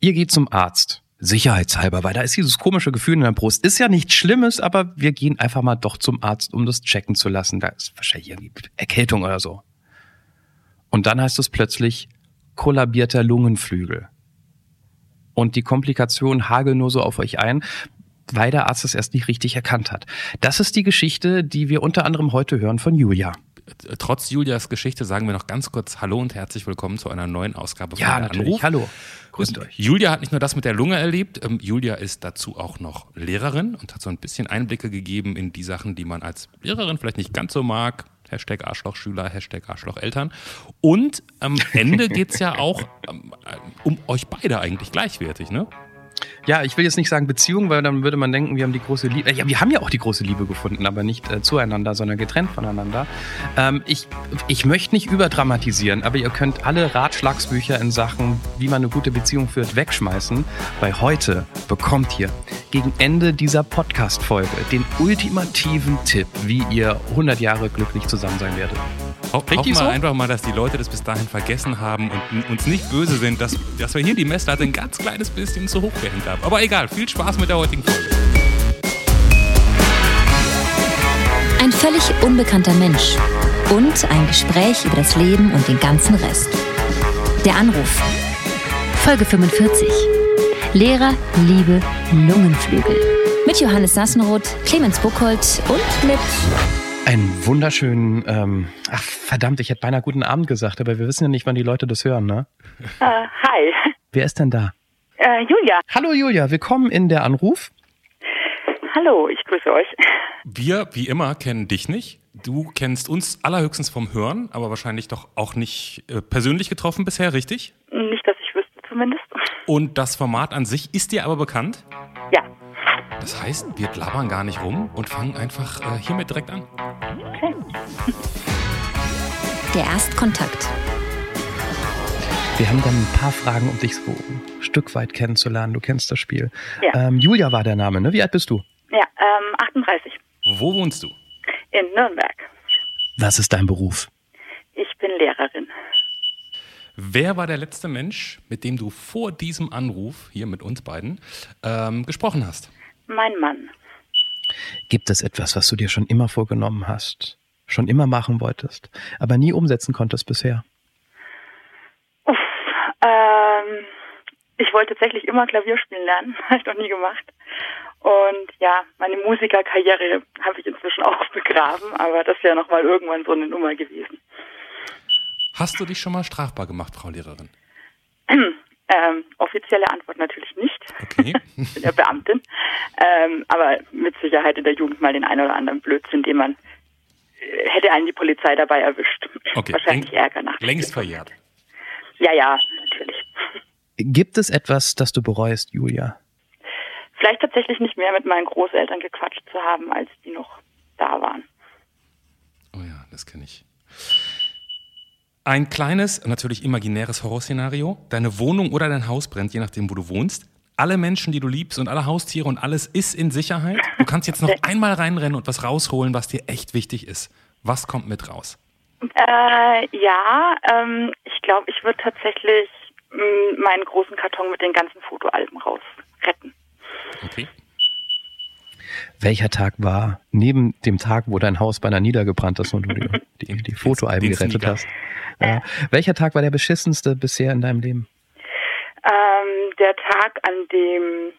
Ihr geht zum Arzt. Sicherheitshalber, weil da ist dieses komische Gefühl in der Brust. Ist ja nichts Schlimmes, aber wir gehen einfach mal doch zum Arzt, um das checken zu lassen. Da ist wahrscheinlich irgendwie Erkältung oder so. Und dann heißt es plötzlich kollabierter Lungenflügel. Und die Komplikationen hageln nur so auf euch ein, weil der Arzt es erst nicht richtig erkannt hat. Das ist die Geschichte, die wir unter anderem heute hören von Julia. Trotz Julias Geschichte sagen wir noch ganz kurz Hallo und herzlich willkommen zu einer neuen Ausgabe von ja, natürlich. Anruf. Hallo. Grüßt euch. Julia hat nicht nur das mit der Lunge erlebt, ähm, Julia ist dazu auch noch Lehrerin und hat so ein bisschen Einblicke gegeben in die Sachen, die man als Lehrerin vielleicht nicht ganz so mag. Hashtag Arschlochschüler, Hashtag Arschlocheltern. Und am Ende geht es ja auch ähm, um euch beide eigentlich gleichwertig, ne? Ja, ich will jetzt nicht sagen Beziehung, weil dann würde man denken, wir haben die große Liebe. Ja, wir haben ja auch die große Liebe gefunden, aber nicht äh, zueinander, sondern getrennt voneinander. Ähm, ich, ich möchte nicht überdramatisieren, aber ihr könnt alle Ratschlagsbücher in Sachen, wie man eine gute Beziehung führt, wegschmeißen, weil heute bekommt ihr gegen Ende dieser Podcast-Folge den ultimativen Tipp, wie ihr 100 Jahre glücklich zusammen sein werdet. Ho hoffen wir einfach mal, dass die Leute das bis dahin vergessen haben und uns nicht böse sind, dass, dass wir hier die Messlatte ein ganz kleines bisschen zu hoch gehängt haben. Aber egal, viel Spaß mit der heutigen Folge. Ein völlig unbekannter Mensch und ein Gespräch über das Leben und den ganzen Rest. Der Anruf. Folge 45. Lehrer, Liebe, Lungenflügel. Mit Johannes Sassenroth, Clemens Buchholz und mit einen wunderschönen, ähm, ach verdammt, ich hätte beinahe guten Abend gesagt, aber wir wissen ja nicht, wann die Leute das hören, ne? Uh, hi. Wer ist denn da? Uh, Julia. Hallo Julia, willkommen in der Anruf. Hallo, ich grüße euch. Wir, wie immer, kennen dich nicht. Du kennst uns allerhöchstens vom Hören, aber wahrscheinlich doch auch nicht äh, persönlich getroffen bisher, richtig? Nicht, dass ich wüsste zumindest. Und das Format an sich ist dir aber bekannt? Das heißt, wir blabbern gar nicht rum und fangen einfach äh, hiermit direkt an. Okay. Der Erstkontakt. Wir haben dann ein paar Fragen, um dich so ein Stück weit kennenzulernen. Du kennst das Spiel. Ja. Ähm, Julia war der Name, ne? Wie alt bist du? Ja, ähm, 38. Wo wohnst du? In Nürnberg. Was ist dein Beruf? Ich bin Lehrerin. Wer war der letzte Mensch, mit dem du vor diesem Anruf, hier mit uns beiden, ähm, gesprochen hast? Mein Mann. Gibt es etwas, was du dir schon immer vorgenommen hast, schon immer machen wolltest, aber nie umsetzen konntest bisher? Uff, ähm, ich wollte tatsächlich immer Klavier spielen lernen, habe ich noch nie gemacht. Und ja, meine Musikerkarriere habe ich inzwischen auch begraben, aber das wäre nochmal irgendwann so eine Nummer gewesen. Hast du dich schon mal strafbar gemacht, Frau Lehrerin? Ähm, offizielle Antwort natürlich nicht. Okay. ich bin ja Beamtin. Ähm, aber mit Sicherheit in der Jugend mal den einen oder anderen Blödsinn, den man äh, hätte einen die Polizei dabei erwischt. Okay. Wahrscheinlich Läng Ärger nach. Längst verjährt. Ja, ja, natürlich. Gibt es etwas, das du bereust, Julia? Vielleicht tatsächlich nicht mehr mit meinen Großeltern gequatscht zu haben, als die noch da waren. Oh ja, das kenne ich. Ein kleines, natürlich imaginäres Horrorszenario. Deine Wohnung oder dein Haus brennt, je nachdem, wo du wohnst. Alle Menschen, die du liebst und alle Haustiere und alles ist in Sicherheit. Du kannst jetzt noch einmal reinrennen und was rausholen, was dir echt wichtig ist. Was kommt mit raus? Äh, ja, ähm, ich glaube, ich würde tatsächlich mm, meinen großen Karton mit den ganzen Fotoalben raus retten. Okay. Welcher Tag war neben dem Tag, wo dein Haus beinahe niedergebrannt ist und du die, die, die Fotoalben gerettet hast? Ja. Welcher Tag war der beschissenste bisher in deinem Leben? Ähm, der Tag, an dem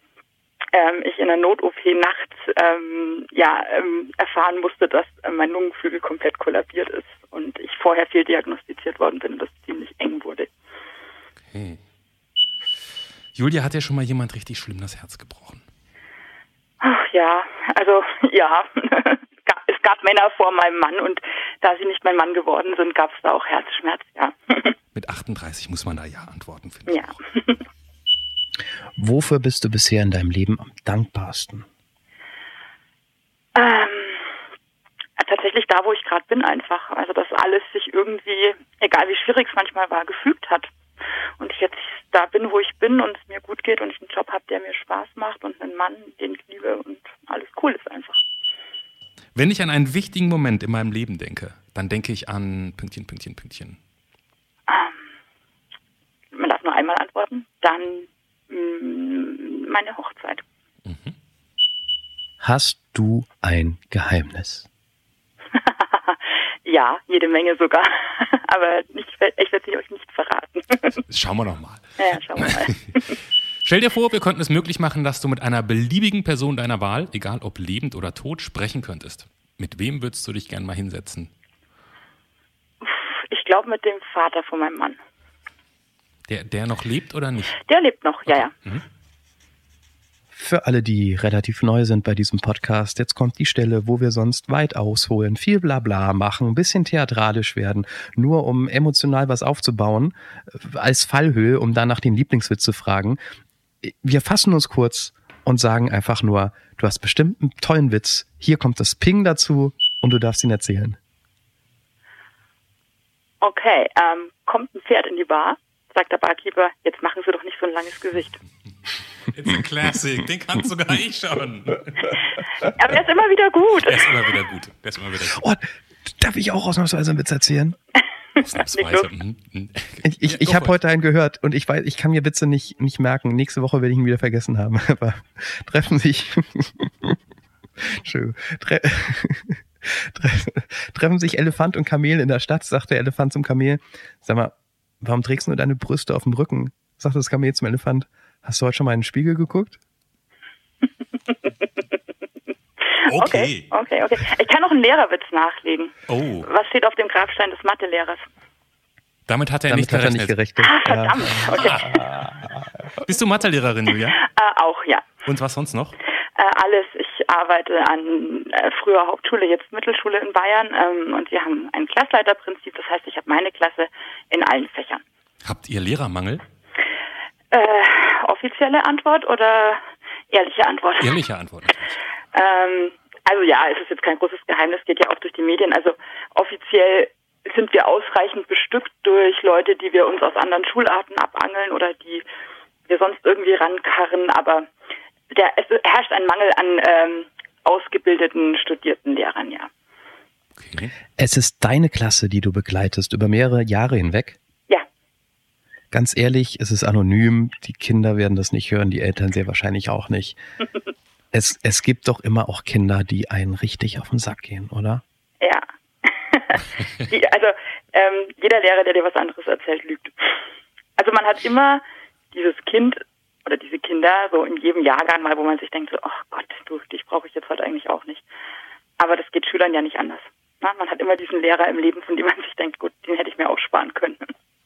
ähm, ich in der Not-OP nachts ähm, ja, ähm, erfahren musste, dass äh, mein Lungenflügel komplett kollabiert ist und ich vorher fehldiagnostiziert worden bin und das ziemlich eng wurde. Okay. Julia, hat ja schon mal jemand richtig schlimm das Herz gebrochen? Ach ja, also ja. es gab Männer vor meinem Mann und da sie nicht mein Mann geworden sind, gab es da auch Herzschmerz, ja. Mit 38 muss man da ja antworten, finde ja. ich. Ja. Wofür bist du bisher in deinem Leben am dankbarsten? Ähm, tatsächlich da, wo ich gerade bin, einfach. Also, dass alles sich irgendwie, egal wie schwierig es manchmal war, gefügt hat. Und ich jetzt da bin, wo ich bin und es mir gut geht und ich einen Job habe, der mir Spaß macht und einen Mann, den ich liebe und alles cool ist einfach. Wenn ich an einen wichtigen Moment in meinem Leben denke, dann denke ich an Pünktchen, Pünktchen, Pünktchen. Ähm, man darf nur einmal antworten. Dann meine Hochzeit. Hast du ein Geheimnis? ja, jede Menge sogar. Aber nicht, ich werde sie euch nicht verraten. Schauen wir noch mal. ja, schauen wir mal. Stell dir vor, wir könnten es möglich machen, dass du mit einer beliebigen Person deiner Wahl, egal ob lebend oder tot, sprechen könntest. Mit wem würdest du dich gern mal hinsetzen? Ich glaube mit dem Vater von meinem Mann. Der, der noch lebt oder nicht? Der lebt noch, ja, ja. Für alle, die relativ neu sind bei diesem Podcast, jetzt kommt die Stelle, wo wir sonst weit ausholen, viel Blabla machen, ein bisschen theatralisch werden, nur um emotional was aufzubauen, äh, als Fallhöhe, um dann nach den Lieblingswitz zu fragen. Wir fassen uns kurz und sagen einfach nur, du hast bestimmt einen tollen Witz, hier kommt das Ping dazu und du darfst ihn erzählen. Okay, ähm, kommt ein Pferd in die Bar, sagt der Barkeeper, jetzt machen Sie doch nicht so ein langes Gesicht. It's a classic, den kannst sogar ich schon. Aber er ist immer wieder gut. Der ist immer wieder gut. Der ist immer wieder gut. Oh, darf ich auch ausnahmsweise einen Witz erzählen? Ausnahmsweise. Mhm, mhm. Ich, ich, ich habe heute einen gehört und ich weiß, ich kann mir Witze nicht, nicht merken. Nächste Woche werde ich ihn wieder vergessen haben. Aber treffen sich. Schön. Tre treffen sich Elefant und Kamel in der Stadt, sagt der Elefant zum Kamel. Sag mal, warum trägst du deine Brüste auf dem Rücken? Sagt das Kamel zum Elefant. Hast du heute schon mal in den Spiegel geguckt? Okay. okay, okay. Ich kann noch einen Lehrerwitz nachlegen. Oh, Was steht auf dem Grabstein des Mathelehrers? damit hat er Damit nicht hat er nicht gerechnet. gerechnet. Ah, verdammt. Okay. Bist du Mathelehrerin, Julia? Äh, auch, ja. Und was sonst noch? Äh, alles. Ich arbeite an äh, früher Hauptschule, jetzt Mittelschule in Bayern ähm, und wir haben ein Klassleiterprinzip. Das heißt, ich habe meine Klasse in allen Fächern. Habt ihr Lehrermangel? Äh, offizielle Antwort oder ehrliche Antwort? Ehrliche Antwort. Ähm, also ja, es ist jetzt kein großes Geheimnis, geht ja auch durch die Medien. Also offiziell sind wir ausreichend bestückt durch Leute, die wir uns aus anderen Schularten abangeln oder die wir sonst irgendwie rankarren. Aber der, es herrscht ein Mangel an ähm, ausgebildeten, studierten Lehrern, ja. Okay. Es ist deine Klasse, die du begleitest über mehrere Jahre hinweg. Ja, Ganz ehrlich, es ist anonym. Die Kinder werden das nicht hören, die Eltern sehr wahrscheinlich auch nicht. Es, es gibt doch immer auch Kinder, die einen richtig auf den Sack gehen, oder? ja. die, also ähm, jeder Lehrer, der dir was anderes erzählt, lügt. Also man hat immer dieses Kind oder diese Kinder so in jedem Jahrgang mal, wo man sich denkt, so, ach Gott, du, dich brauche ich jetzt heute eigentlich auch nicht. Aber das geht Schülern ja nicht anders. Na, man hat immer diesen Lehrer im Leben, von dem man sich denkt, gut, den hätte ich mir auch sparen können.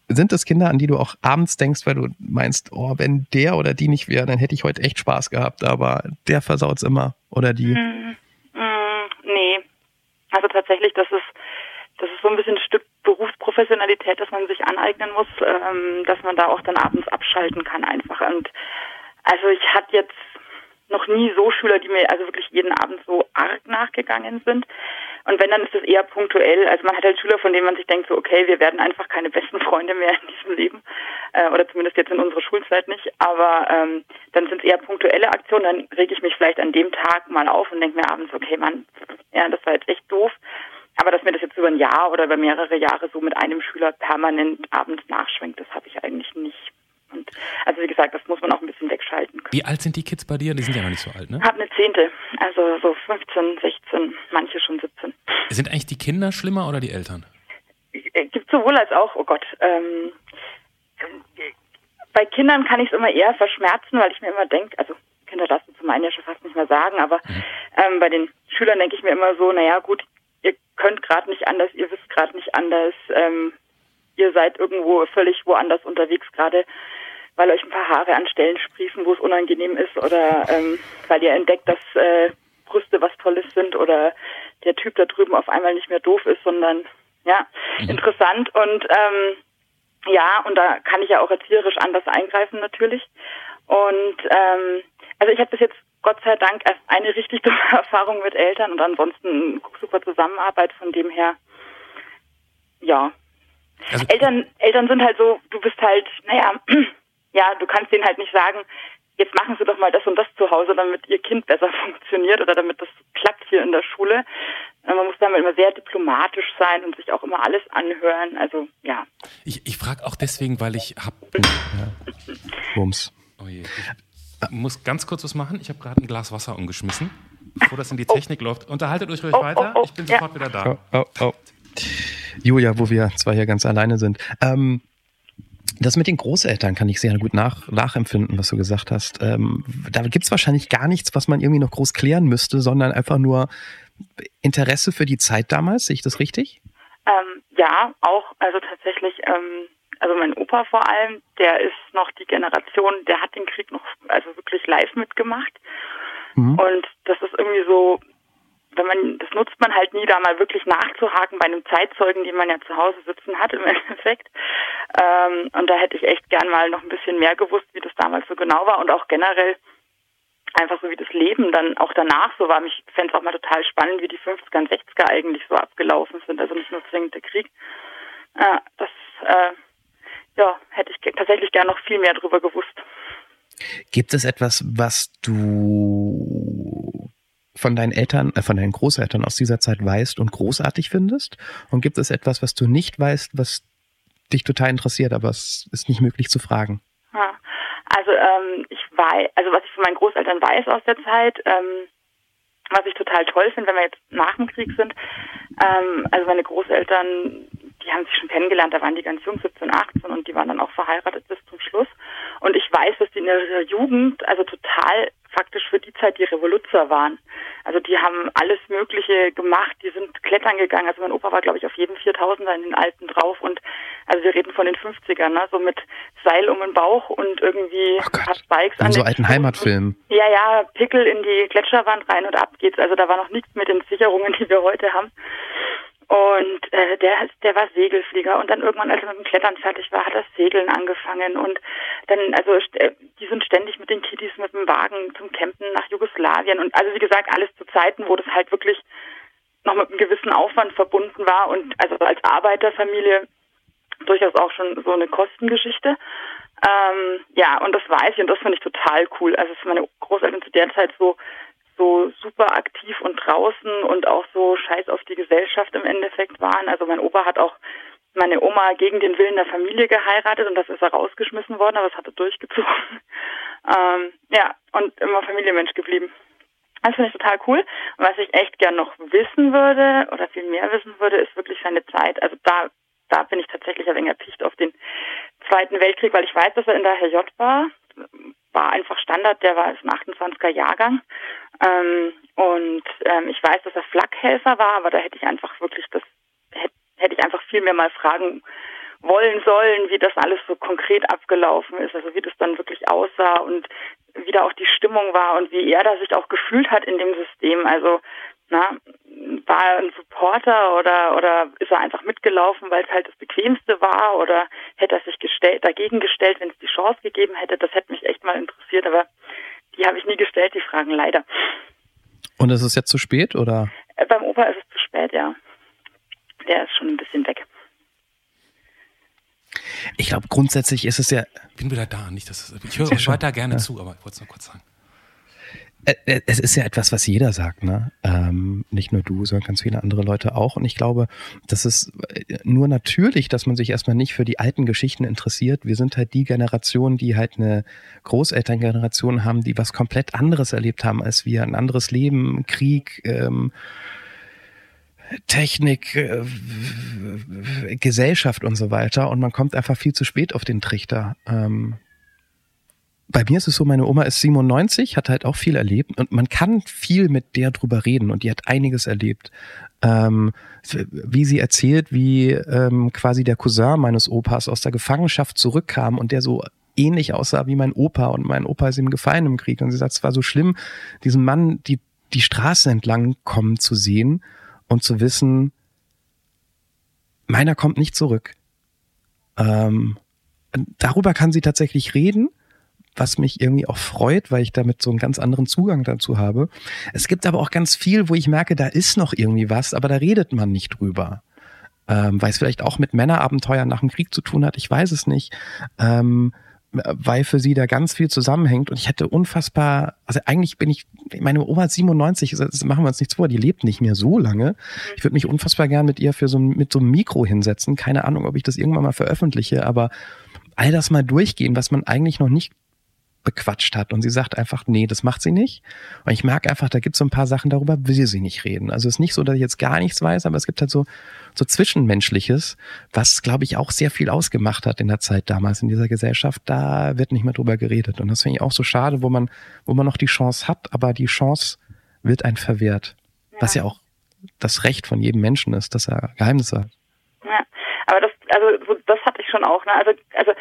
Sind das Kinder, an die du auch abends denkst, weil du meinst, oh, wenn der oder die nicht wäre, dann hätte ich heute echt Spaß gehabt, aber der versaut's immer. Oder die. Mm, nee. Also tatsächlich, das ist, das ist so ein bisschen ein Stück Berufsprofessionalität, das man sich aneignen muss, ähm, dass man da auch dann abends abschalten kann einfach. Und also ich hatte jetzt noch nie so Schüler, die mir also wirklich jeden Abend so arg nachgegangen sind. Und wenn, dann ist es eher punktuell. Also man hat halt Schüler, von denen man sich denkt, so okay, wir werden einfach keine besten Freunde mehr in diesem Leben. Äh, oder zumindest jetzt in unserer Schulzeit nicht. Aber ähm, dann sind es eher punktuelle Aktionen. Dann rege ich mich vielleicht an dem Tag mal auf und denke mir abends, okay, Mann, ja, das war jetzt echt doof. Aber dass mir das jetzt über ein Jahr oder über mehrere Jahre so mit einem Schüler permanent abends nachschwenkt, das habe ich eigentlich nicht. Und also wie gesagt, das muss man auch ein bisschen wegschalten können. Wie alt sind die Kids bei dir? Die sind ja noch nicht so alt, ne? Hab eine Zehnte, also so 15, 16, manche schon 17. Sind eigentlich die Kinder schlimmer oder die Eltern? Äh, Gibt sowohl als auch, oh Gott. Ähm, bei Kindern kann ich es immer eher verschmerzen, weil ich mir immer denke, also Kinder du zum einen ja schon fast nicht mehr sagen, aber ähm, bei den Schülern denke ich mir immer so, naja gut, könnt gerade nicht anders, ihr wisst gerade nicht anders, ähm, ihr seid irgendwo völlig woanders unterwegs gerade, weil euch ein paar Haare an Stellen sprießen, wo es unangenehm ist oder ähm, weil ihr entdeckt, dass äh, Brüste was Tolles sind oder der Typ da drüben auf einmal nicht mehr doof ist, sondern ja, interessant und ähm, ja, und da kann ich ja auch erzieherisch anders eingreifen natürlich. Und ähm, also ich habe bis jetzt Gott sei Dank erst eine richtig dumme Erfahrung mit Eltern und ansonsten super Zusammenarbeit von dem her. Ja. Also, Eltern, Eltern sind halt so, du bist halt, naja, ja, du kannst denen halt nicht sagen, jetzt machen sie doch mal das und das zu Hause, damit ihr Kind besser funktioniert oder damit das klappt hier in der Schule. Äh, Man muss damit immer sehr diplomatisch sein und sich auch immer alles anhören. Also ja. ich, ich frage auch deswegen, weil ich hab. Bums. Oh je. Muss ganz kurz was machen. Ich habe gerade ein Glas Wasser umgeschmissen, bevor das in die Technik oh. läuft. Unterhaltet euch ruhig oh, weiter. Oh, ich bin sofort ja. wieder da. Oh, oh, oh. Julia, wo wir zwar hier ganz alleine sind. Ähm, das mit den Großeltern kann ich sehr gut nach, nachempfinden, was du gesagt hast. Ähm, da gibt's wahrscheinlich gar nichts, was man irgendwie noch groß klären müsste, sondern einfach nur Interesse für die Zeit damals. Sehe ich das richtig? Ähm, ja, auch. Also tatsächlich, ähm, also mein Opa vor allem, der ist noch die Generation, der hat den Krieg noch also wirklich live mitgemacht. Mhm. Und das ist irgendwie so, wenn man, das nutzt man halt nie, da mal wirklich nachzuhaken bei einem Zeitzeugen, den man ja zu Hause sitzen hat im Endeffekt. Ähm, und da hätte ich echt gern mal noch ein bisschen mehr gewusst, wie das damals so genau war und auch generell einfach so wie das Leben dann auch danach so war. Ich fände es auch mal total spannend, wie die 50er und 60er eigentlich so abgelaufen sind. Also nicht nur zwingend der Krieg. Äh, das äh, ja, hätte ich tatsächlich gern noch viel mehr drüber gewusst. Gibt es etwas, was du von deinen Eltern, äh, von deinen Großeltern aus dieser Zeit weißt und großartig findest? Und gibt es etwas, was du nicht weißt, was dich total interessiert, aber es ist nicht möglich zu fragen? Ja, also ähm, ich weiß, also was ich von meinen Großeltern weiß aus der Zeit, ähm, was ich total toll finde, wenn wir jetzt nach dem Krieg sind, ähm, also meine Großeltern die haben sich schon kennengelernt, da waren die ganz jung, 17, 18 und die waren dann auch verheiratet bis zum Schluss. Und ich weiß, dass die in ihrer Jugend also total faktisch für die Zeit die Revoluzer waren. Also die haben alles Mögliche gemacht, die sind klettern gegangen. Also mein Opa war, glaube ich, auf jedem 4000er in den Alpen drauf und also wir reden von den 50ern, ne? so mit Seil um den Bauch und irgendwie oh paar Spikes an so alten Heimatfilmen. Ja, ja, Pickel in die Gletscherwand rein und ab geht's. Also da war noch nichts mit den Sicherungen, die wir heute haben. Und äh, der, der war Segelflieger. Und dann irgendwann, als er mit dem Klettern fertig war, hat er Segeln angefangen. Und dann, also äh, die sind ständig mit den Kiddies mit dem Wagen zum Campen nach Jugoslawien. Und also wie gesagt, alles zu Zeiten, wo das halt wirklich noch mit einem gewissen Aufwand verbunden war. Und also als Arbeiterfamilie durchaus auch schon so eine Kostengeschichte. Ähm, ja, und das weiß ich. Und das finde ich total cool. Also dass meine Großeltern zu der Zeit so so super aktiv und draußen und auch so scheiß auf die Gesellschaft im Endeffekt waren. Also mein Opa hat auch meine Oma gegen den Willen der Familie geheiratet und das ist er rausgeschmissen worden, aber es hat er durchgezogen. Ähm, ja, und immer Familienmensch geblieben. Das finde ich total cool. Was ich echt gern noch wissen würde oder viel mehr wissen würde, ist wirklich seine Zeit. Also da, da bin ich tatsächlich ein wenig erpicht auf den Zweiten Weltkrieg, weil ich weiß, dass er in der HJ war. War einfach Standard, der war ein 28er Jahrgang. Ähm, und ähm, ich weiß, dass er Flakhelfer war, aber da hätte ich einfach wirklich das, hätte, hätte ich einfach viel mehr mal fragen wollen sollen, wie das alles so konkret abgelaufen ist, also wie das dann wirklich aussah und wie da auch die Stimmung war und wie er da sich auch gefühlt hat in dem System. Also na, war er ein Supporter oder oder ist er einfach mitgelaufen, weil es halt das Bequemste war oder hätte er sich gestellt, dagegen gestellt, wenn es die Chance gegeben hätte? Das hätte mich echt mal interessiert, aber die habe ich nie gestellt, die Fragen leider. Und ist es jetzt zu spät oder? Äh, beim Opa ist es zu spät, ja. Der ist schon ein bisschen weg. Ich glaube, grundsätzlich ist es ja. Ich bin wieder da, nicht, dass es, ich höre euch weiter gerne ja. zu, aber ich wollte es nur kurz sagen. Äh, äh, es ist ja etwas, was jeder sagt, ne? Ähm, nicht nur du, sondern ganz viele andere Leute auch. Und ich glaube, das ist äh, nur natürlich, dass man sich erstmal nicht für die alten Geschichten interessiert. Wir sind halt die Generation, die halt eine Großelterngeneration haben, die was komplett anderes erlebt haben als wir. Ein anderes Leben, Krieg, ähm, Technik, äh, Gesellschaft und so weiter. Und man kommt einfach viel zu spät auf den Trichter. Ähm, bei mir ist es so, meine Oma ist 97, hat halt auch viel erlebt und man kann viel mit der drüber reden und die hat einiges erlebt. Ähm, wie sie erzählt, wie ähm, quasi der Cousin meines Opas aus der Gefangenschaft zurückkam und der so ähnlich aussah wie mein Opa und mein Opa ist ihm gefallen im Krieg und sie sagt, es war so schlimm, diesen Mann die, die Straße entlang kommen zu sehen und zu wissen, meiner kommt nicht zurück. Ähm, darüber kann sie tatsächlich reden was mich irgendwie auch freut, weil ich damit so einen ganz anderen Zugang dazu habe. Es gibt aber auch ganz viel, wo ich merke, da ist noch irgendwie was, aber da redet man nicht drüber. Ähm, weil es vielleicht auch mit Männerabenteuern nach dem Krieg zu tun hat, ich weiß es nicht. Ähm, weil für sie da ganz viel zusammenhängt und ich hätte unfassbar, also eigentlich bin ich, meine Oma 97, das machen wir uns nichts vor, die lebt nicht mehr so lange. Ich würde mich unfassbar gern mit ihr für so mit so einem Mikro hinsetzen. Keine Ahnung, ob ich das irgendwann mal veröffentliche, aber all das mal durchgehen, was man eigentlich noch nicht bequatscht hat. Und sie sagt einfach, nee, das macht sie nicht. Und ich merke einfach, da gibt es so ein paar Sachen, darüber will sie nicht reden. Also es ist nicht so, dass ich jetzt gar nichts weiß, aber es gibt halt so, so Zwischenmenschliches, was, glaube ich, auch sehr viel ausgemacht hat in der Zeit damals in dieser Gesellschaft. Da wird nicht mehr drüber geredet. Und das finde ich auch so schade, wo man, wo man noch die Chance hat, aber die Chance wird ein verwehrt. Ja. Was ja auch das Recht von jedem Menschen ist, dass er Geheimnisse hat. Ja, aber das, also das hatte ich schon auch. Ne? Also, also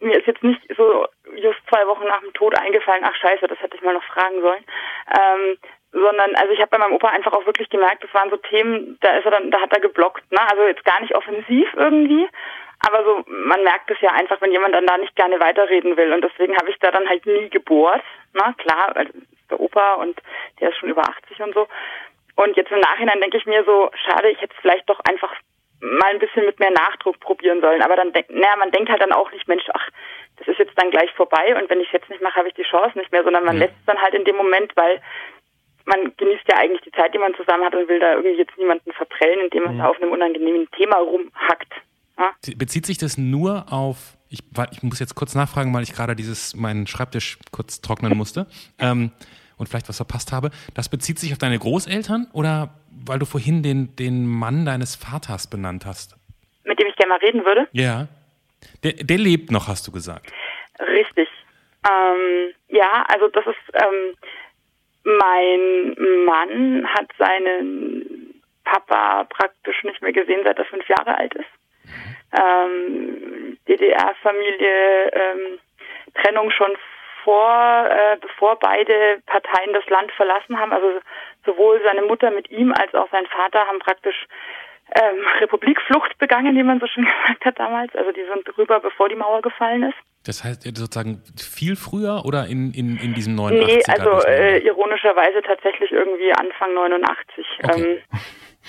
mir ist jetzt nicht so just zwei Wochen nach dem Tod eingefallen, ach scheiße, das hätte ich mal noch fragen sollen. Ähm, sondern also ich habe bei meinem Opa einfach auch wirklich gemerkt, das waren so Themen, da ist er dann, da hat er geblockt, ne? Also jetzt gar nicht offensiv irgendwie, aber so man merkt es ja einfach, wenn jemand dann da nicht gerne weiterreden will und deswegen habe ich da dann halt nie gebohrt, ne? Klar, also der Opa und der ist schon über 80 und so. Und jetzt im Nachhinein denke ich mir so, schade, ich hätte es vielleicht doch einfach mal ein bisschen mit mehr Nachdruck probieren sollen. Aber dann denkt, naja, man denkt halt dann auch nicht, Mensch, ach, das ist jetzt dann gleich vorbei und wenn ich es jetzt nicht mache, habe ich die Chance nicht mehr, sondern man mhm. lässt es dann halt in dem Moment, weil man genießt ja eigentlich die Zeit, die man zusammen hat und will da irgendwie jetzt niemanden verprellen, indem man mhm. auf einem unangenehmen Thema rumhackt. Ja? Bezieht sich das nur auf, ich, ich muss jetzt kurz nachfragen, weil ich gerade dieses, meinen Schreibtisch kurz trocknen musste ähm, und vielleicht was verpasst habe. Das bezieht sich auf deine Großeltern oder weil du vorhin den, den Mann deines Vaters benannt hast? Mit dem ich gerne mal reden würde? Ja. Der, der lebt noch, hast du gesagt. Richtig. Ähm, ja, also das ist, ähm, mein Mann hat seinen Papa praktisch nicht mehr gesehen, seit er fünf Jahre alt ist. Ähm, DDR-Familie, ähm, Trennung schon vor, äh, bevor beide Parteien das Land verlassen haben. Also sowohl seine Mutter mit ihm als auch sein Vater haben praktisch ähm, Republikflucht begangen, wie man so schön gesagt hat damals. Also die sind drüber, bevor die Mauer gefallen ist. Das heißt sozusagen viel früher oder in, in, in diesem 89er? Nee, also äh, ironischerweise tatsächlich irgendwie Anfang 89. Okay.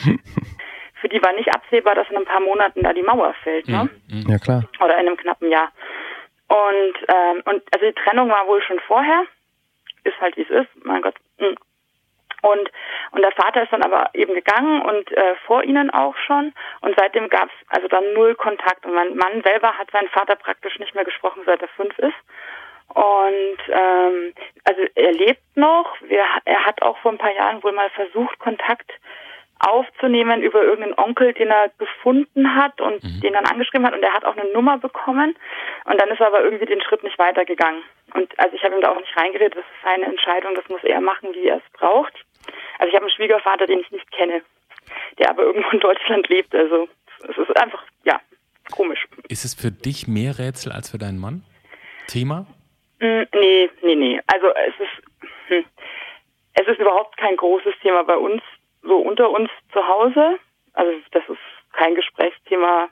Ähm, für die war nicht absehbar, dass in ein paar Monaten da die Mauer fällt. Ne? Mhm. Ja, klar. Oder in einem knappen Jahr. Und, ähm, und also die Trennung war wohl schon vorher. Ist halt wie es ist. Mein Gott. Und, und der Vater ist dann aber eben gegangen und äh, vor ihnen auch schon. Und seitdem gab es also dann null Kontakt. Und mein Mann selber hat seinen Vater praktisch nicht mehr gesprochen, seit er fünf ist. Und ähm, also er lebt noch. Wir, er hat auch vor ein paar Jahren wohl mal versucht, Kontakt aufzunehmen über irgendeinen Onkel, den er gefunden hat und mhm. den dann angeschrieben hat und er hat auch eine Nummer bekommen und dann ist er aber irgendwie den Schritt nicht weitergegangen. Und also ich habe ihm da auch nicht reingeredet, das ist seine Entscheidung, das muss er machen, wie er es braucht. Also ich habe einen Schwiegervater, den ich nicht kenne, der aber irgendwo in Deutschland lebt. Also es ist einfach, ja, komisch. Ist es für dich mehr Rätsel als für deinen Mann? Thema? Mm, nee, nee, nee. Also es ist, hm, es ist überhaupt kein großes Thema bei uns so unter uns zu Hause. Also das ist kein Gesprächsthema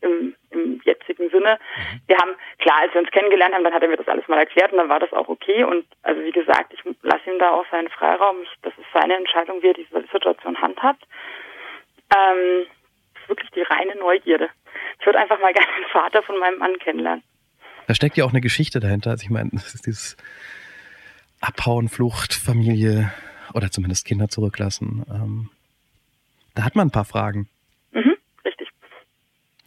im, im jetzigen Sinne. Mhm. Wir haben, klar, als wir uns kennengelernt haben, dann hat er mir das alles mal erklärt und dann war das auch okay. Und also wie gesagt, ich lasse ihm da auch seinen Freiraum. Ich, das ist seine Entscheidung, wie er diese Situation handhabt. Ähm, das ist wirklich die reine Neugierde. Ich würde einfach mal gerne den Vater von meinem Mann kennenlernen. Da steckt ja auch eine Geschichte dahinter. Also ich meine, das ist dieses Abhauen, Flucht, Familie, oder zumindest Kinder zurücklassen. Ähm, da hat man ein paar Fragen.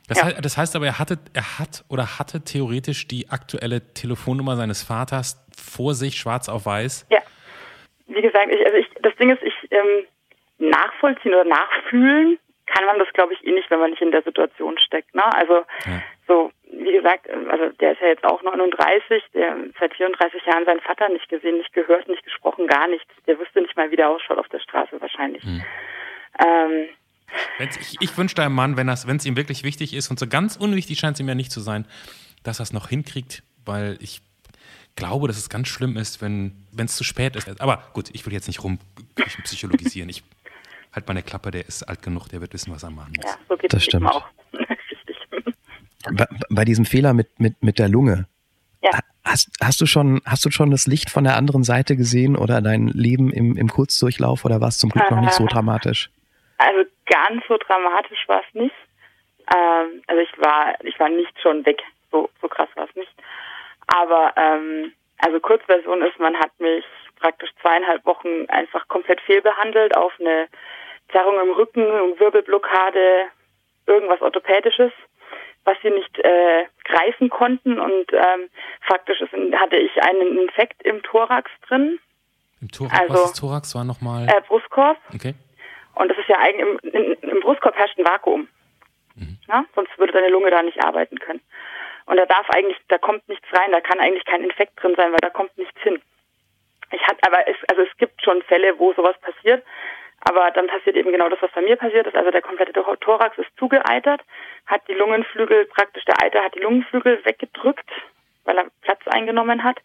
Mhm. Das, ja. heißt, das heißt aber, er hatte, er hat oder hatte theoretisch die aktuelle Telefonnummer seines Vaters vor sich, schwarz auf weiß. Ja. Wie gesagt, ich, also ich, das Ding ist, ich ähm, nachvollziehen oder nachfühlen kann man das, glaube ich, eh nicht, wenn man nicht in der Situation steckt. Ne? Also ja. so wie gesagt, also der ist ja jetzt auch 39, der seit 34 Jahren seinen Vater nicht gesehen, nicht gehört, nicht gesprochen, gar nichts. Der wüsste nicht mal, wie der ausschaut auf der Straße wahrscheinlich. Hm. Ähm, ich, ich wünsche deinem Mann, wenn es ihm wirklich wichtig ist, und so ganz unwichtig scheint es ihm ja nicht zu sein, dass er es noch hinkriegt, weil ich glaube, dass es ganz schlimm ist, wenn es zu spät ist. Aber gut, ich will jetzt nicht rum psychologisieren. Ich halt meine Klappe, der ist alt genug, der wird wissen, was er machen muss. Ja, so geht das stimmt. auch. bei, bei diesem Fehler mit, mit, mit der Lunge. Ja. Hast, hast, du schon, hast du schon das Licht von der anderen Seite gesehen oder dein Leben im, im Kurzdurchlauf oder war es zum Glück noch nicht so dramatisch? Also ganz so dramatisch war es nicht. Ähm, also ich war, ich war nicht schon weg. So, so krass war es nicht. Aber ähm, also Kurzversion ist, man hat mich praktisch zweieinhalb Wochen einfach komplett fehlbehandelt auf eine Zerrung im Rücken, Wirbelblockade, irgendwas Orthopädisches was sie nicht äh, greifen konnten und ähm, faktisch ist, hatte ich einen Infekt im Thorax drin. Im Thorax, also, was ist Thorax? War nochmal? Äh, Brustkorb. Okay. Und das ist ja eigentlich, im, im Brustkorb herrscht ein Vakuum. Mhm. Ja? Sonst würde deine Lunge da nicht arbeiten können. Und da darf eigentlich, da kommt nichts rein, da kann eigentlich kein Infekt drin sein, weil da kommt nichts hin. Ich hatte, aber es, also es gibt schon Fälle, wo sowas passiert. Aber dann passiert eben genau das, was bei mir passiert ist. Also der komplette Thorax ist zugeeitert, hat die Lungenflügel, praktisch der Eiter hat die Lungenflügel weggedrückt, weil er Platz eingenommen hat.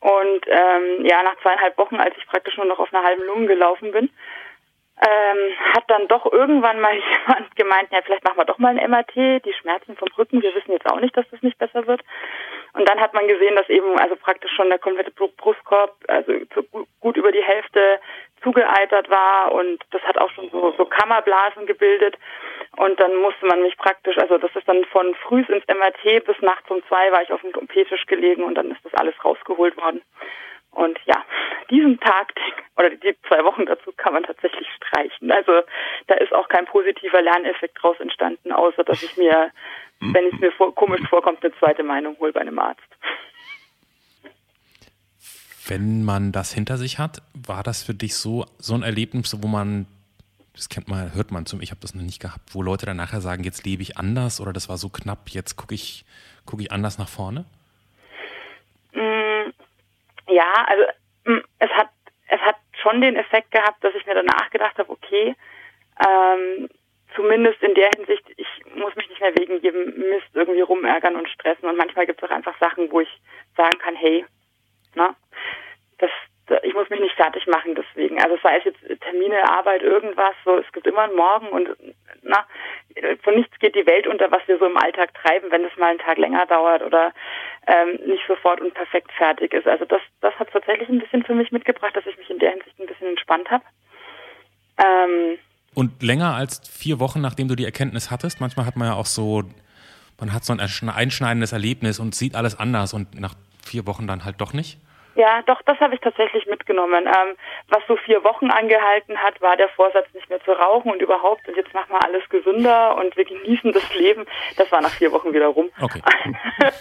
Und ähm, ja, nach zweieinhalb Wochen, als ich praktisch nur noch auf einer halben Lunge gelaufen bin, ähm, hat dann doch irgendwann mal jemand gemeint, ja, vielleicht machen wir doch mal ein MRT, die Schmerzen vom Rücken, wir wissen jetzt auch nicht, dass das nicht besser wird. Und dann hat man gesehen, dass eben also praktisch schon der komplette Brustkorb, also gut über die Hälfte zugeeitert war und das hat auch schon so, so Kammerblasen gebildet. Und dann musste man mich praktisch, also das ist dann von früh ins MRT bis nachts um zwei war ich auf dem OP-Tisch gelegen und dann ist das alles rausgeholt worden. Und ja, diesen Tag oder die zwei Wochen dazu kann man tatsächlich streichen. Also da ist auch kein positiver Lerneffekt draus entstanden, außer dass ich mir, wenn es mir vor, komisch vorkommt, eine zweite Meinung hole bei einem Arzt. Wenn man das hinter sich hat, war das für dich so, so ein Erlebnis, wo man, das kennt man, hört man zum, ich habe das noch nicht gehabt, wo Leute dann nachher sagen, jetzt lebe ich anders oder das war so knapp, jetzt gucke ich, gucke ich anders nach vorne? Mm, ja, also es hat, es hat schon den Effekt gehabt, dass ich mir danach gedacht habe, okay, ähm, zumindest in der Hinsicht, ich muss mich nicht mehr wegen jedem Mist irgendwie rumärgern und stressen. Und manchmal gibt es auch einfach Sachen, wo ich sagen kann, hey, na, das, ich muss mich nicht fertig machen deswegen. Also sei es jetzt Termine, Arbeit, irgendwas, so es gibt immer einen Morgen und na, von nichts geht die Welt unter, was wir so im Alltag treiben, wenn es mal einen Tag länger dauert oder ähm, nicht sofort und perfekt fertig ist. Also das, das hat tatsächlich ein bisschen für mich mitgebracht, dass ich mich in der Hinsicht ein bisschen entspannt habe. Ähm, und länger als vier Wochen, nachdem du die Erkenntnis hattest, manchmal hat man ja auch so, man hat so ein einschneidendes Erlebnis und sieht alles anders und nach vier Wochen dann halt doch nicht? Ja, doch, das habe ich tatsächlich mitgenommen. Ähm, was so vier Wochen angehalten hat, war der Vorsatz, nicht mehr zu rauchen und überhaupt, und jetzt machen wir alles gesünder und wir genießen das Leben. Das war nach vier Wochen wieder rum. Okay.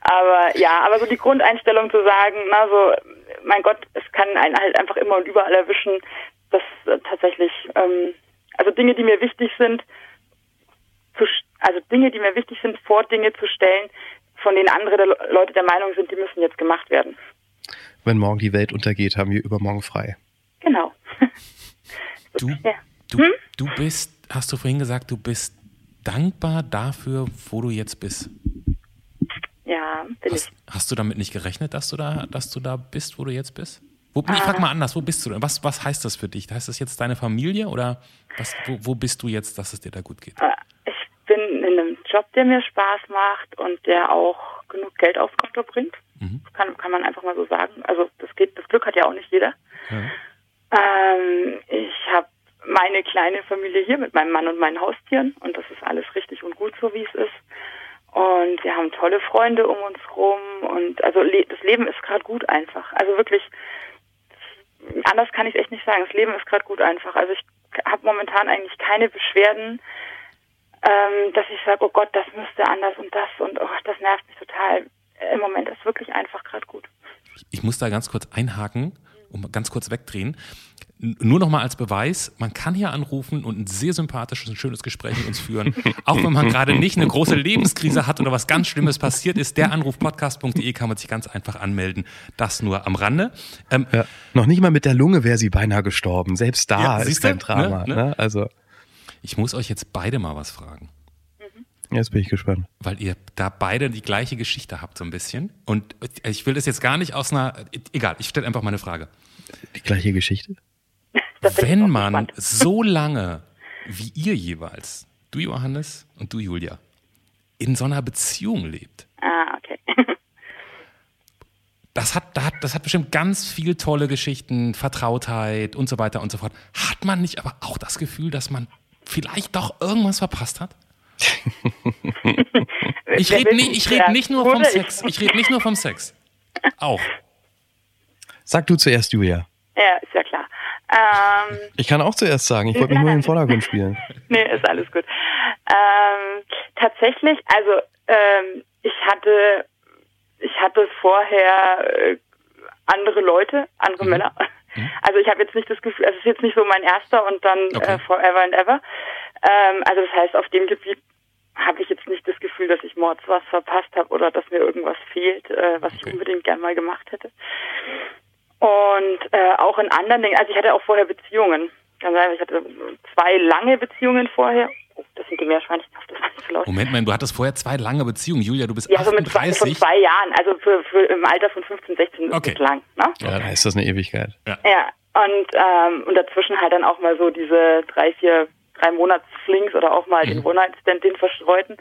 aber ja, aber so die Grundeinstellung zu sagen, na so, mein Gott, es kann einen halt einfach immer und überall erwischen, das äh, tatsächlich, ähm, also Dinge, die mir wichtig sind, zu, also Dinge, die mir wichtig sind, vor Dinge zu stellen, von denen andere Leute der Meinung sind, die müssen jetzt gemacht werden wenn morgen die Welt untergeht, haben wir übermorgen frei. Genau. du, ja. du, hm? du bist, hast du vorhin gesagt, du bist dankbar dafür, wo du jetzt bist. Ja, bin hast, ich. Hast du damit nicht gerechnet, dass du da, dass du da bist, wo du jetzt bist? Wo, ah. Ich frage mal anders, wo bist du denn? Was, was heißt das für dich? Heißt das jetzt deine Familie oder was, wo, wo bist du jetzt, dass es dir da gut geht? Ah, ich bin in einem Job, der mir Spaß macht und der auch genug Geld aufs Konto bringt. Mhm. Kann, kann man einfach mal so sagen. Also das geht, das Glück hat ja auch nicht jeder. Mhm. Ähm, ich habe meine kleine Familie hier mit meinem Mann und meinen Haustieren und das ist alles richtig und gut so, wie es ist. Und wir haben tolle Freunde um uns rum und also le das Leben ist gerade gut einfach. Also wirklich, anders kann ich es echt nicht sagen. Das Leben ist gerade gut einfach. Also ich habe momentan eigentlich keine Beschwerden, ähm, dass ich sage, oh Gott, das müsste anders und das und oh, das nervt mich total im Moment ist wirklich einfach gerade gut. Ich muss da ganz kurz einhaken und ganz kurz wegdrehen. Nur noch mal als Beweis, man kann hier anrufen und ein sehr sympathisches und schönes Gespräch mit uns führen. Auch wenn man gerade nicht eine große Lebenskrise hat oder was ganz Schlimmes passiert ist, der Anrufpodcast.de kann man sich ganz einfach anmelden. Das nur am Rande. Ähm, ja, noch nicht mal mit der Lunge wäre sie beinahe gestorben. Selbst da ja, ist ein Drama. Ne? Ne? Also. Ich muss euch jetzt beide mal was fragen. Jetzt bin ich gespannt. Weil ihr da beide die gleiche Geschichte habt, so ein bisschen. Und ich will das jetzt gar nicht aus einer. Egal, ich stelle einfach mal eine Frage. Die gleiche Geschichte? Wenn man so lange wie ihr jeweils, du Johannes und du Julia, in so einer Beziehung lebt. Ah, okay. Das hat, das hat bestimmt ganz viel tolle Geschichten, Vertrautheit und so weiter und so fort. Hat man nicht aber auch das Gefühl, dass man vielleicht doch irgendwas verpasst hat? ich rede nicht, red nicht nur vom Sex. Ich rede nicht nur vom Sex. Auch. Sag du zuerst, Julia. Ja, ist ja klar. Ähm, ich kann auch zuerst sagen, ich wollte mich nur in den Vordergrund spielen. nee, ist alles gut. Ähm, tatsächlich, also ähm, ich hatte, ich hatte vorher äh, andere Leute, andere Mhm. Also ich habe jetzt nicht das Gefühl, also es ist jetzt nicht so mein erster und dann Okay. äh, forever and ever. Ähm, also das heißt, auf dem Gebiet habe ich jetzt nicht das Gefühl, dass ich Mords was verpasst habe oder dass mir irgendwas fehlt, äh, was ich Okay. unbedingt gern mal gemacht hätte. Und äh, auch in anderen Dingen, also ich hatte auch vorher Beziehungen. Ganz ehrlich, ich hatte zwei lange Beziehungen vorher. Oh, das sind die Meerschweinchen. Moment mal, du hattest vorher zwei lange Beziehungen. Julia, du bist Ja, so mit zwei, von 38. zwei Jahren, also für, für im Alter von 15, 16 ist Okay. das lang. Ne? Ja, da ist das eine Ewigkeit. Ja, und, ähm, und dazwischen halt dann auch mal so diese drei, vier, drei Monats-Flings oder auch mal Mhm. den One-Night-Stand, den verstreuten.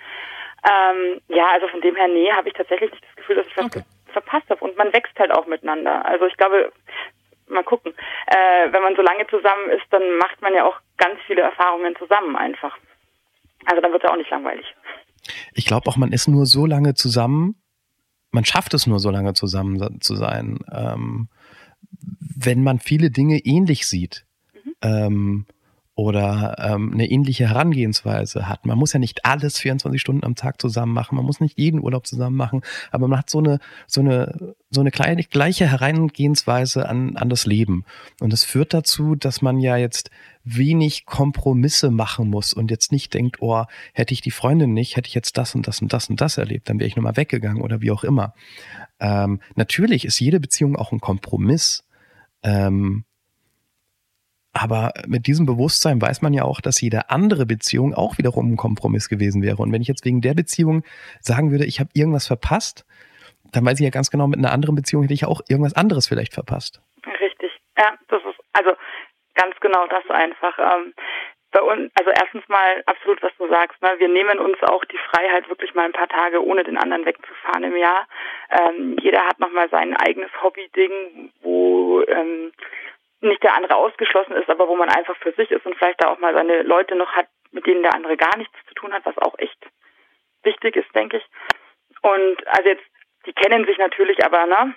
Ähm, ja, also von dem her, nee, habe ich tatsächlich nicht das Gefühl, dass ich was Okay. verpasst habe. Und man wächst halt auch miteinander. Also ich glaube, mal gucken. Äh, wenn man so lange zusammen ist, dann macht man ja auch ganz viele Erfahrungen zusammen einfach. Also dann wird es ja auch nicht langweilig. Ich glaube auch, man ist nur so lange zusammen, man schafft es nur so lange zusammen zu sein, ähm, wenn man viele Dinge ähnlich sieht. Ähm, oder ähm, eine ähnliche Herangehensweise hat. Man muss ja nicht alles 24 Stunden am Tag zusammen machen, man muss nicht jeden Urlaub zusammen machen, aber man hat so eine, so eine, so eine kleine, gleiche Herangehensweise an, an das Leben. Und das führt dazu, dass man ja jetzt wenig Kompromisse machen muss und jetzt nicht denkt, oh, hätte ich die Freundin nicht, hätte ich jetzt das und das und das und das erlebt, dann wäre ich nochmal weggegangen oder wie auch immer. Ähm, natürlich ist jede Beziehung auch ein Kompromiss. Ähm, aber mit diesem Bewusstsein weiß man ja auch, dass jede andere Beziehung auch wiederum ein Kompromiss gewesen wäre. Und wenn ich jetzt wegen der Beziehung sagen würde, ich habe irgendwas verpasst, dann weiß ich ja ganz genau, mit einer anderen Beziehung hätte ich auch irgendwas anderes vielleicht verpasst. Richtig. Ja, das ist also ganz genau das einfach. Ähm, bei uns, also erstens mal absolut, was du sagst. Ne? Wir nehmen uns auch die Freiheit, wirklich mal ein paar Tage ohne den anderen wegzufahren im Jahr. Ähm, jeder hat nochmal sein eigenes Hobby-Ding, wo ähm, nicht der andere ausgeschlossen ist, aber wo man einfach für sich ist und vielleicht da auch mal seine Leute noch hat, mit denen der andere gar nichts zu tun hat, was auch echt wichtig ist, denke ich. Und also jetzt, die kennen sich natürlich, aber ne,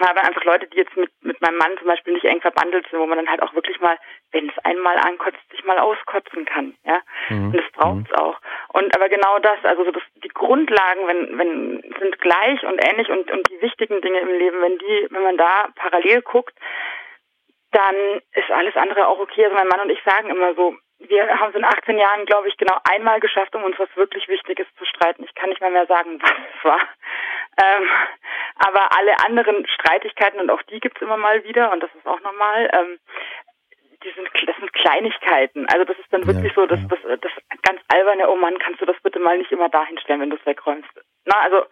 aber einfach Leute, die jetzt mit, mit meinem Mann zum Beispiel nicht eng verbandelt sind, wo man dann halt auch wirklich mal, wenn es einmal ankotzt, sich mal auskotzen kann, ja. Und das braucht's auch. Und aber genau das, also so das, die Grundlagen, wenn, wenn, sind gleich und ähnlich und, und die wichtigen Dinge im Leben, wenn die, wenn man da parallel guckt, dann ist alles andere auch okay. Also mein Mann und ich sagen immer so, wir haben es in 18 Jahren, glaube ich, genau einmal geschafft, um uns was wirklich Wichtiges zu streiten. Ich kann nicht mal mehr sagen, was es war. Ähm, aber alle anderen Streitigkeiten, und auch die gibt es immer mal wieder, und das ist auch normal, ähm, die sind, das sind Kleinigkeiten. Also das ist dann wirklich Ja, so, dass ja. das, das ganz alberne, oh Mann, kannst du das bitte mal nicht immer dahin stellen, wenn du es wegräumst. Na, also,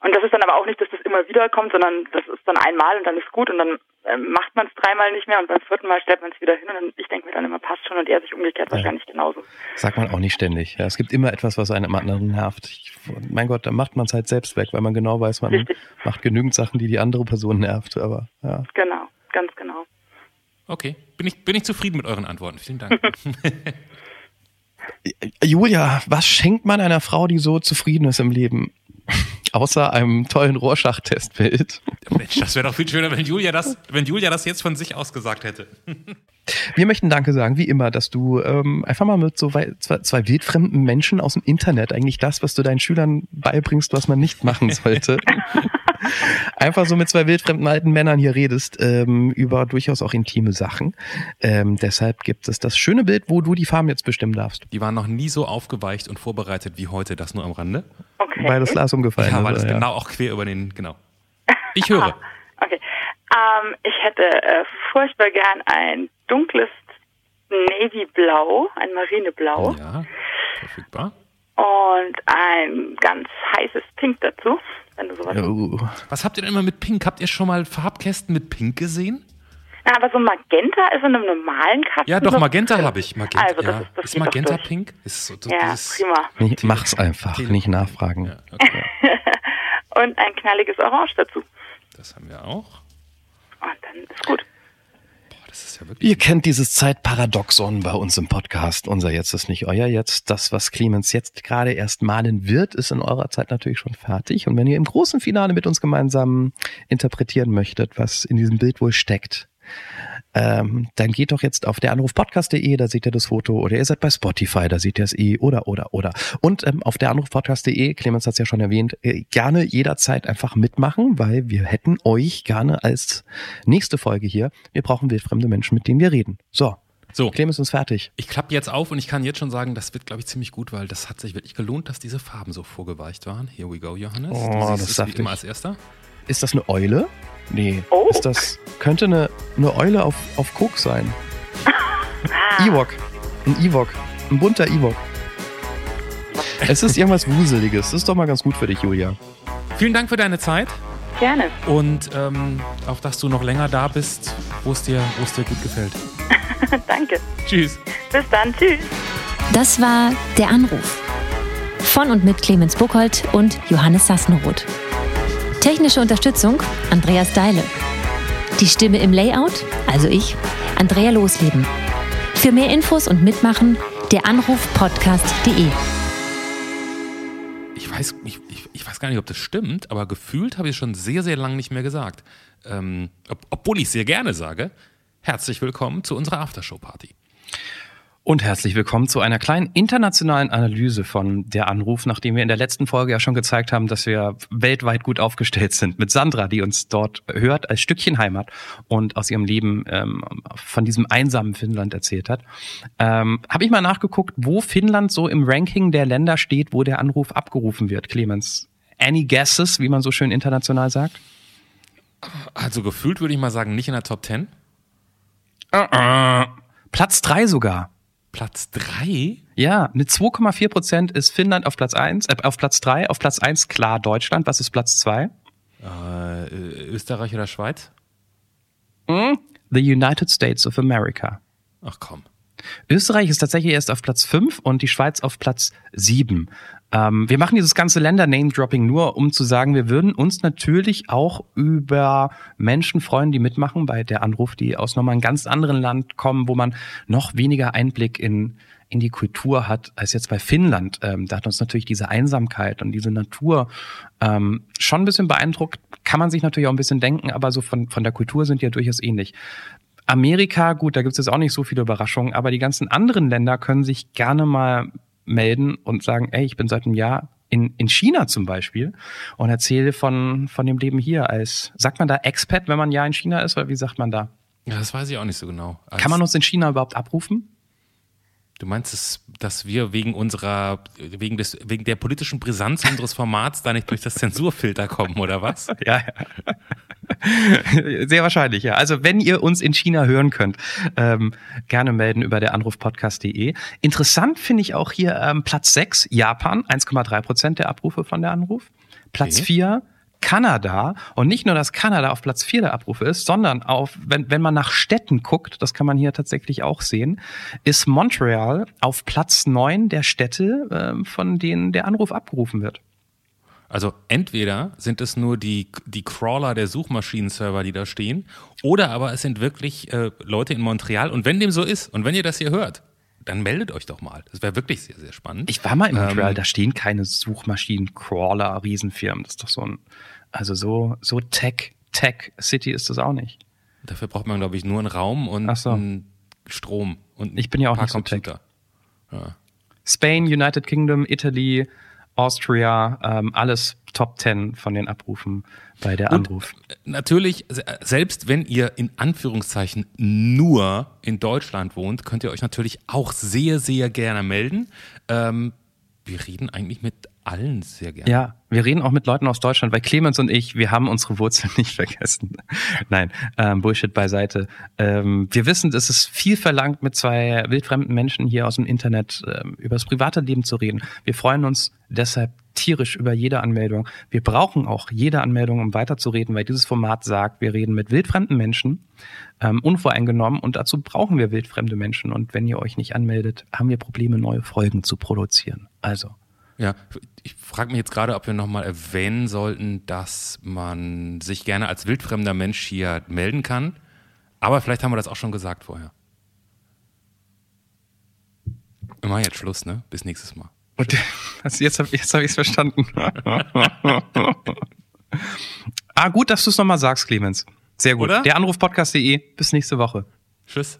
und das ist dann aber auch nicht, dass das immer wieder kommt, sondern das ist dann einmal und dann ist gut und dann ähm, macht man es dreimal nicht mehr und beim vierten Mal stellt man es wieder hin und dann, ich denke mir dann immer, passt schon und er sich umgekehrt Ja. wahrscheinlich genauso. Sagt man auch nicht ständig. Ja, es gibt immer etwas, was einem anderen nervt. Ich, mein Gott, dann macht man es halt selbst weg, weil man genau weiß, man Richtig. macht genügend Sachen, die die andere Person nervt. Aber ja. Genau, ganz genau. Okay, bin ich, bin ich zufrieden mit euren Antworten. Vielen Dank. Julia, was schenkt man einer Frau, die so zufrieden ist im Leben? Außer einem tollen Rorschach-Testbild. Mensch, das wäre doch viel schöner, wenn Julia, das, wenn Julia das jetzt von sich aus gesagt hätte. Wir möchten Danke sagen, wie immer, dass du ähm, einfach mal mit so wei- zwei, zwei wildfremden Menschen aus dem Internet eigentlich das, was du deinen Schülern beibringst, was man nicht machen sollte. Einfach so mit zwei wildfremden alten Männern hier redest ähm, über durchaus auch intime Sachen. Ähm, deshalb gibt es das schöne Bild, wo du die Farben jetzt bestimmen darfst, Die waren noch nie so aufgeweicht und vorbereitet wie heute, das nur am Rande. Okay. weil das Glas umgefallen Ja, ist. weil es oder? genau auch quer über den, genau. Ich höre. Okay. Ähm, ich hätte äh, furchtbar gern ein dunkles Navy-Blau, ein Marineblau Ja, verfügbar. und ein ganz heißes Pink dazu, wenn du sowas Oh. Was habt ihr denn immer mit Pink? Habt ihr schon mal Farbkästen mit Pink gesehen? Na, aber so Magenta ist in einem normalen Kasten. Ja, doch, so Magenta habe ich. Magenta, Also, das ja. ist, das ist Magenta. Pink? Ist so, so Ja, dieses prima. Nee, mach's einfach, Tele- nicht nachfragen. Ja, okay. Und ein knalliges Orange dazu. Das haben wir auch. Und dann ist gut. Das ist ja wirklich. Ihr kennt dieses Zeitparadoxon bei uns im Podcast. Unser Jetzt ist nicht euer Jetzt. Das, was Clemens jetzt gerade erst malen wird, ist in eurer Zeit natürlich schon fertig. Und wenn ihr im großen Finale mit uns gemeinsam interpretieren möchtet, was in diesem Bild wohl steckt, ähm, dann geht doch jetzt auf der Anrufpodcast.de, da seht ihr das Foto, oder ihr seid bei Spotify, da seht ihr es eh, oder, oder, oder. Und ähm, auf der Anrufpodcast.de, Clemens hat es ja schon erwähnt, äh, gerne jederzeit einfach mitmachen, weil wir hätten euch gerne als nächste Folge hier. Wir brauchen wildfremde Menschen, mit denen wir reden. So. So. Clemens ist fertig. Ich klappe jetzt auf und ich kann jetzt schon sagen, das wird, glaube ich, ziemlich gut, weil das hat sich wirklich gelohnt, dass diese Farben so vorgeweicht waren. Here we go, Johannes. Oh, das wie immer als erster. Ist das eine Eule? Nee. Oh. Ist das, könnte eine, eine Eule auf, auf Koks sein. Ewok. Ein Ewok. Ein bunter Ewok. Es ist irgendwas Wuseliges. Das ist doch mal ganz gut für dich, Julia. Vielen Dank für deine Zeit Gerne. und ähm, auch, dass du noch länger da bist, wo es dir, wo es dir gut gefällt. Danke. Tschüss. Bis dann. Tschüss. Das war Der Anruf. Von und mit Clemens Buchholz und Johannes Sassenroth. Technische Unterstützung Andreas Deile. Die Stimme im Layout, also ich, Andrea Losleben. Für mehr Infos und Mitmachen der Anrufpodcast.de. Ich weiß, ich, ich, weiß gar nicht, ob das stimmt, aber gefühlt habe ich es schon sehr, sehr lange nicht mehr gesagt. Ähm, ob, obwohl ich sehr gerne sage, herzlich willkommen zu unserer Aftershow-Party. Und herzlich willkommen zu einer kleinen internationalen Analyse von der Anruf, nachdem wir in der letzten Folge ja schon gezeigt haben, dass wir weltweit gut aufgestellt sind. Mit Sandra, die uns dort hört als Stückchen Heimat und aus ihrem Leben ähm, von diesem einsamen Finnland erzählt hat. Ähm, Habe ich mal nachgeguckt, wo Finnland so im Ranking der Länder steht, wo der Anruf abgerufen wird. Clemens, any guesses, wie man so schön international sagt? Also gefühlt würde ich mal sagen, nicht in der Top 10. Platz drei sogar. Platz 3? Ja, mit 2,4 Prozent ist Finnland auf Platz eins, äh, auf Platz drei, auf Platz eins klar Deutschland. Was ist Platz zwei? Äh, Österreich oder Schweiz? The United States of America. Ach komm. Österreich ist tatsächlich erst auf Platz fünf und die Schweiz auf Platz sieben. Ähm, wir machen dieses ganze Länder-Name-Dropping nur, um zu sagen, wir würden uns natürlich auch über Menschen freuen, die mitmachen bei der Anruf, die aus nochmal einem ganz anderen Land kommen, wo man noch weniger Einblick in, in die Kultur hat als jetzt bei Finnland. Ähm, da hat uns natürlich diese Einsamkeit und diese Natur ähm, schon ein bisschen beeindruckt. Kann man sich natürlich auch ein bisschen denken, aber so von, von der Kultur sind die ja durchaus ähnlich. Amerika, gut, da gibt es jetzt auch nicht so viele Überraschungen, aber die ganzen anderen Länder können sich gerne mal melden und sagen, ey, ich bin seit einem Jahr in, in China zum Beispiel und erzähle von, von dem Leben hier als, sagt man da Expat, wenn man ein Jahr in China ist, oder wie sagt man da? Ja, das weiß ich auch nicht so genau. Als, Kann man uns in China überhaupt abrufen? Du meinst, dass, dass wir wegen unserer, wegen des, wegen der politischen Brisanz unseres Formats da nicht durch das Zensurfilter kommen, oder was? Ja, ja. Sehr wahrscheinlich, ja. Also wenn ihr uns in China hören könnt, ähm, gerne melden über der Anrufpodcast.de. Interessant finde ich auch hier ähm, Platz 6, Japan, 1,3 Prozent der Abrufe von der Anruf. Platz Okay. 4, Kanada. Und nicht nur, dass Kanada auf Platz 4 der Abrufe ist, sondern auf, wenn, wenn man nach Städten guckt, das kann man hier tatsächlich auch sehen, ist Montreal auf Platz 9 der Städte, ähm, von denen der Anruf abgerufen wird. Also entweder sind es nur die, die Crawler der Suchmaschinenserver, die da stehen, oder aber es sind wirklich äh, Leute in Montreal. Und wenn dem so ist, und wenn ihr das hier hört, dann meldet euch doch mal. Das wäre wirklich sehr, sehr spannend. Ich war mal in Montreal, Ähm, da stehen keine Suchmaschinen, Crawler, Riesenfirmen. Das ist doch so ein, also so, so Tech, Tech City ist das auch nicht. Dafür braucht man, glaube ich, nur einen Raum und so. einen Strom. Und Ich bin ja auch ein paar nicht so tech. Computer. Spain, United Kingdom, Italy, Austria, ähm, alles Top 10 von den Abrufen bei der Und Anruf. Natürlich, se- selbst wenn ihr in Anführungszeichen nur in Deutschland wohnt, könnt ihr euch natürlich auch sehr, sehr gerne melden. Ähm, wir reden eigentlich mit allen sehr gerne. Ja, wir reden auch mit Leuten aus Deutschland, weil Clemens und ich, wir haben unsere Wurzeln nicht vergessen. Nein, ähm, Bullshit beiseite. Ähm, wir wissen, es ist viel verlangt, mit zwei wildfremden Menschen hier aus dem Internet ähm, über das private Leben zu reden. Wir freuen uns deshalb tierisch über jede Anmeldung. Wir brauchen auch jede Anmeldung, um weiterzureden, weil dieses Format sagt, wir reden mit wildfremden Menschen, ähm, unvoreingenommen und dazu brauchen wir wildfremde Menschen. Und wenn ihr euch nicht anmeldet, haben wir Probleme, neue Folgen zu produzieren. Also. Ja, ich frage mich jetzt gerade, ob wir nochmal erwähnen sollten, dass man sich gerne als wildfremder Mensch hier melden kann. Aber vielleicht haben wir das auch schon gesagt vorher. Wir machen jetzt Schluss, ne? Bis nächstes Mal. Und also jetzt habe jetzt hab ich es verstanden. ah, gut, dass du es nochmal sagst, Clemens. Sehr gut. Oder? Der Anrufpodcast.de. Bis nächste Woche. Tschüss.